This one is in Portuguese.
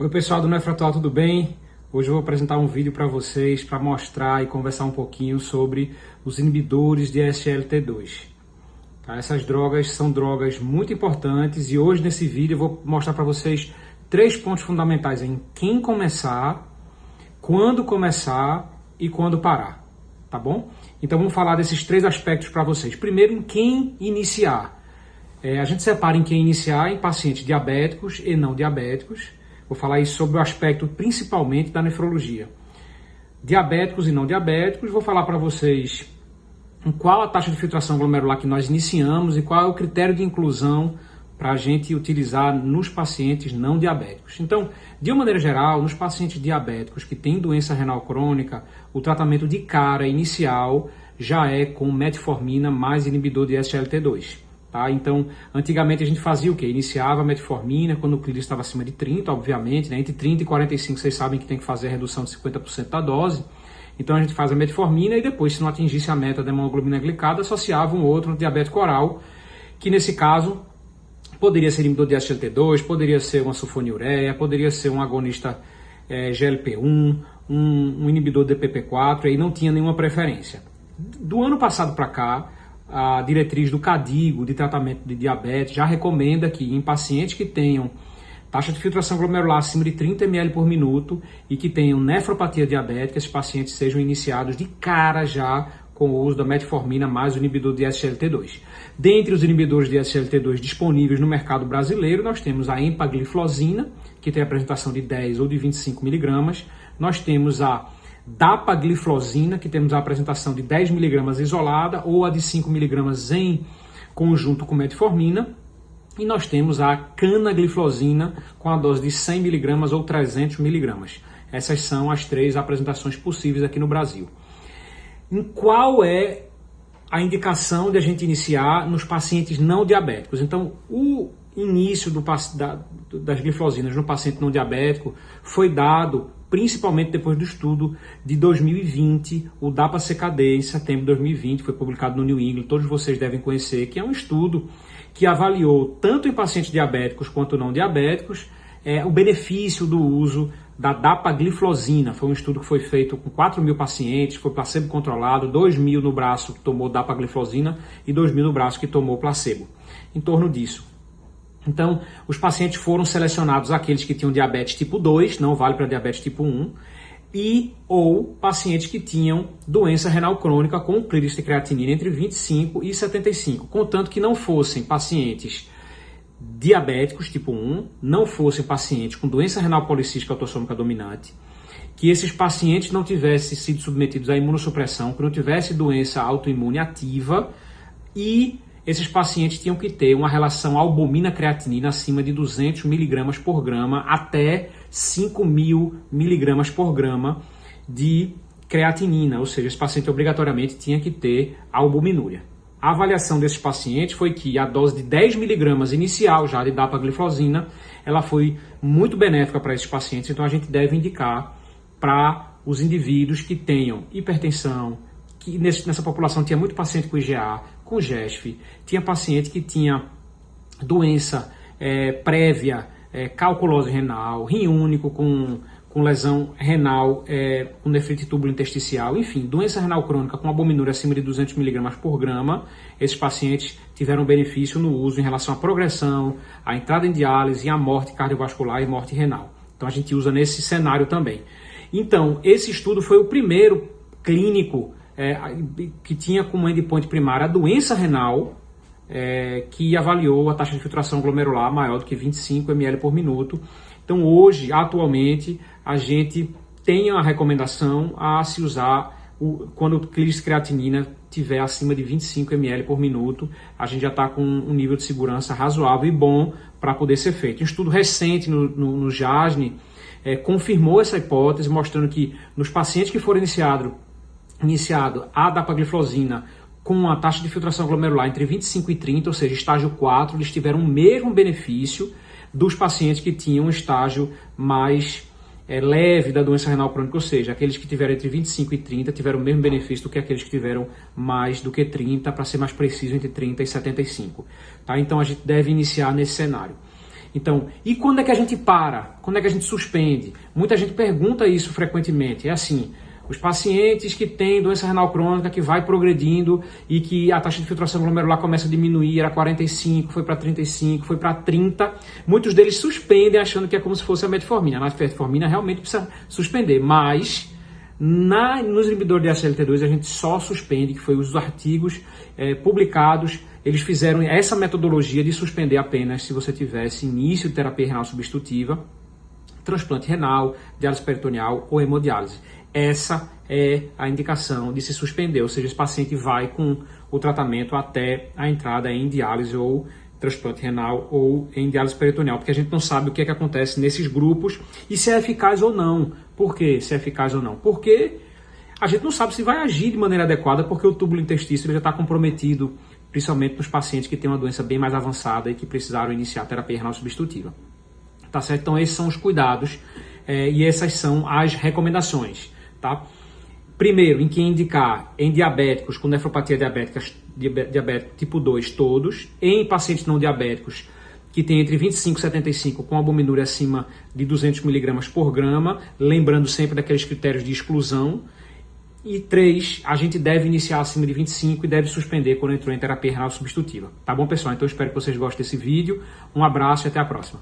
Oi pessoal do Nefratual, tudo bem? Hoje eu vou apresentar um vídeo para vocês para mostrar e conversar um pouquinho sobre os inibidores de SLT2. Tá? Essas drogas são drogas muito importantes e hoje nesse vídeo eu vou mostrar para vocês três pontos fundamentais em quem começar, quando começar e quando parar, tá bom? Então vamos falar desses três aspectos para vocês. Primeiro, em quem iniciar. É, a gente separa em quem iniciar em pacientes diabéticos e não diabéticos Vou falar isso sobre o aspecto principalmente da nefrologia. Diabéticos e não diabéticos, vou falar para vocês qual a taxa de filtração glomerular que nós iniciamos e qual é o critério de inclusão para a gente utilizar nos pacientes não diabéticos. Então, de uma maneira geral, nos pacientes diabéticos que têm doença renal crônica, o tratamento de cara inicial já é com metformina mais inibidor de SLT2. Tá? Então, antigamente a gente fazia o quê? Iniciava a metformina quando o clíris estava acima de 30, obviamente, né? entre 30 e 45 vocês sabem que tem que fazer a redução de 50% da dose. Então a gente faz a metformina e depois, se não atingisse a meta da hemoglobina glicada, associava um outro diabético oral, que nesse caso poderia ser inibidor de SGLT2, poderia ser uma sulfonilureia, poderia ser um agonista é, GLP-1, um, um inibidor de DPP-4, aí não tinha nenhuma preferência. Do ano passado para cá, a diretriz do CADIGO de tratamento de diabetes já recomenda que em pacientes que tenham taxa de filtração glomerular acima de 30 ml por minuto e que tenham nefropatia diabética, esses pacientes sejam iniciados de cara já com o uso da metformina mais o inibidor de SGLT2. Dentre os inibidores de SGLT2 disponíveis no mercado brasileiro, nós temos a empagliflozina, que tem apresentação de 10 ou de 25 miligramas. Nós temos a dapagliflozina, que temos a apresentação de 10mg isolada ou a de 5mg em conjunto com metformina. E nós temos a canagliflozina com a dose de 100mg ou 300mg. Essas são as três apresentações possíveis aqui no Brasil. Em qual é a indicação de a gente iniciar nos pacientes não diabéticos? Então, o início do, da, das glifosinas no paciente não diabético foi dado principalmente depois do estudo de 2020, o DAPA-CKD, em setembro de 2020, foi publicado no New England, todos vocês devem conhecer, que é um estudo que avaliou, tanto em pacientes diabéticos quanto não diabéticos, é, o benefício do uso da dapagliflozina. Foi um estudo que foi feito com 4 mil pacientes, foi placebo controlado, 2 mil no braço que tomou dapagliflozina e 2 mil no braço que tomou placebo. Em torno disso. Então, os pacientes foram selecionados aqueles que tinham diabetes tipo 2, não vale para diabetes tipo 1, e ou pacientes que tinham doença renal crônica com clíris de creatinina entre 25 e 75, contanto que não fossem pacientes diabéticos tipo 1, não fossem pacientes com doença renal policística autossômica dominante, que esses pacientes não tivessem sido submetidos à imunossupressão, que não tivessem doença autoimune ativa e esses pacientes tinham que ter uma relação albumina-creatinina acima de 200 miligramas por grama até 5 mil miligramas por grama de creatinina, ou seja, esse paciente obrigatoriamente tinha que ter albuminúria. A avaliação desses pacientes foi que a dose de 10 miligramas inicial já de dapagliflozina, ela foi muito benéfica para esses pacientes, então a gente deve indicar para os indivíduos que tenham hipertensão, que nessa população tinha muito paciente com IgA, com GESF, tinha paciente que tinha doença é, prévia, é, calculose renal, rim único com, com lesão renal, é, com nefrite túbulo intersticial, enfim, doença renal crônica com albuminúria acima de 200 mg por grama, esses pacientes tiveram benefício no uso em relação à progressão, à entrada em diálise à morte cardiovascular e morte renal. Então a gente usa nesse cenário também. Então, esse estudo foi o primeiro clínico é, que tinha como endpoint primário a doença renal, é, que avaliou a taxa de filtração glomerular maior do que 25 ml por minuto. Então, hoje, atualmente, a gente tem a recomendação a se usar o, quando o clíris creatinina tiver acima de 25 ml por minuto, a gente já está com um nível de segurança razoável e bom para poder ser feito. Um estudo recente no, no, no JASNE é, confirmou essa hipótese, mostrando que nos pacientes que foram iniciados iniciado a dapagliflozina com a taxa de filtração glomerular entre 25 e 30, ou seja, estágio 4, eles tiveram o mesmo benefício dos pacientes que tinham um estágio mais é, leve da doença renal crônica, ou seja, aqueles que tiveram entre 25 e 30 tiveram o mesmo benefício do que aqueles que tiveram mais do que 30, para ser mais preciso, entre 30 e 75. Tá? Então a gente deve iniciar nesse cenário. Então, e quando é que a gente para? Quando é que a gente suspende? Muita gente pergunta isso frequentemente. É assim, os pacientes que têm doença renal crônica que vai progredindo e que a taxa de filtração glomerular começa a diminuir, era 45, foi para 35, foi para 30, muitos deles suspendem achando que é como se fosse a metformina. A metformina realmente precisa suspender, mas na, nos inibidores de SLT2 a gente só suspende, que foi os artigos é, publicados, eles fizeram essa metodologia de suspender apenas se você tivesse início de terapia renal substitutiva, transplante renal, diálise peritoneal ou hemodiálise. Essa é a indicação de se suspender, ou seja, esse paciente vai com o tratamento até a entrada em diálise ou transplante renal ou em diálise peritoneal, porque a gente não sabe o que é que acontece nesses grupos e se é eficaz ou não. Por que se é eficaz ou não? Porque a gente não sabe se vai agir de maneira adequada, porque o túbulo intestício já está comprometido, principalmente nos pacientes que têm uma doença bem mais avançada e que precisaram iniciar terapia renal substitutiva. Tá certo? Então esses são os cuidados é, e essas são as recomendações, tá? Primeiro, em que indicar em diabéticos com nefropatia diabética, tipo 2 todos, em pacientes não diabéticos que tem entre 25 e 75 com albuminúria acima de 200 mg por grama, lembrando sempre daqueles critérios de exclusão. E 3, a gente deve iniciar acima de 25 e deve suspender quando entrou em terapia renal substitutiva. Tá bom, pessoal? Então espero que vocês gostem desse vídeo. Um abraço e até a próxima.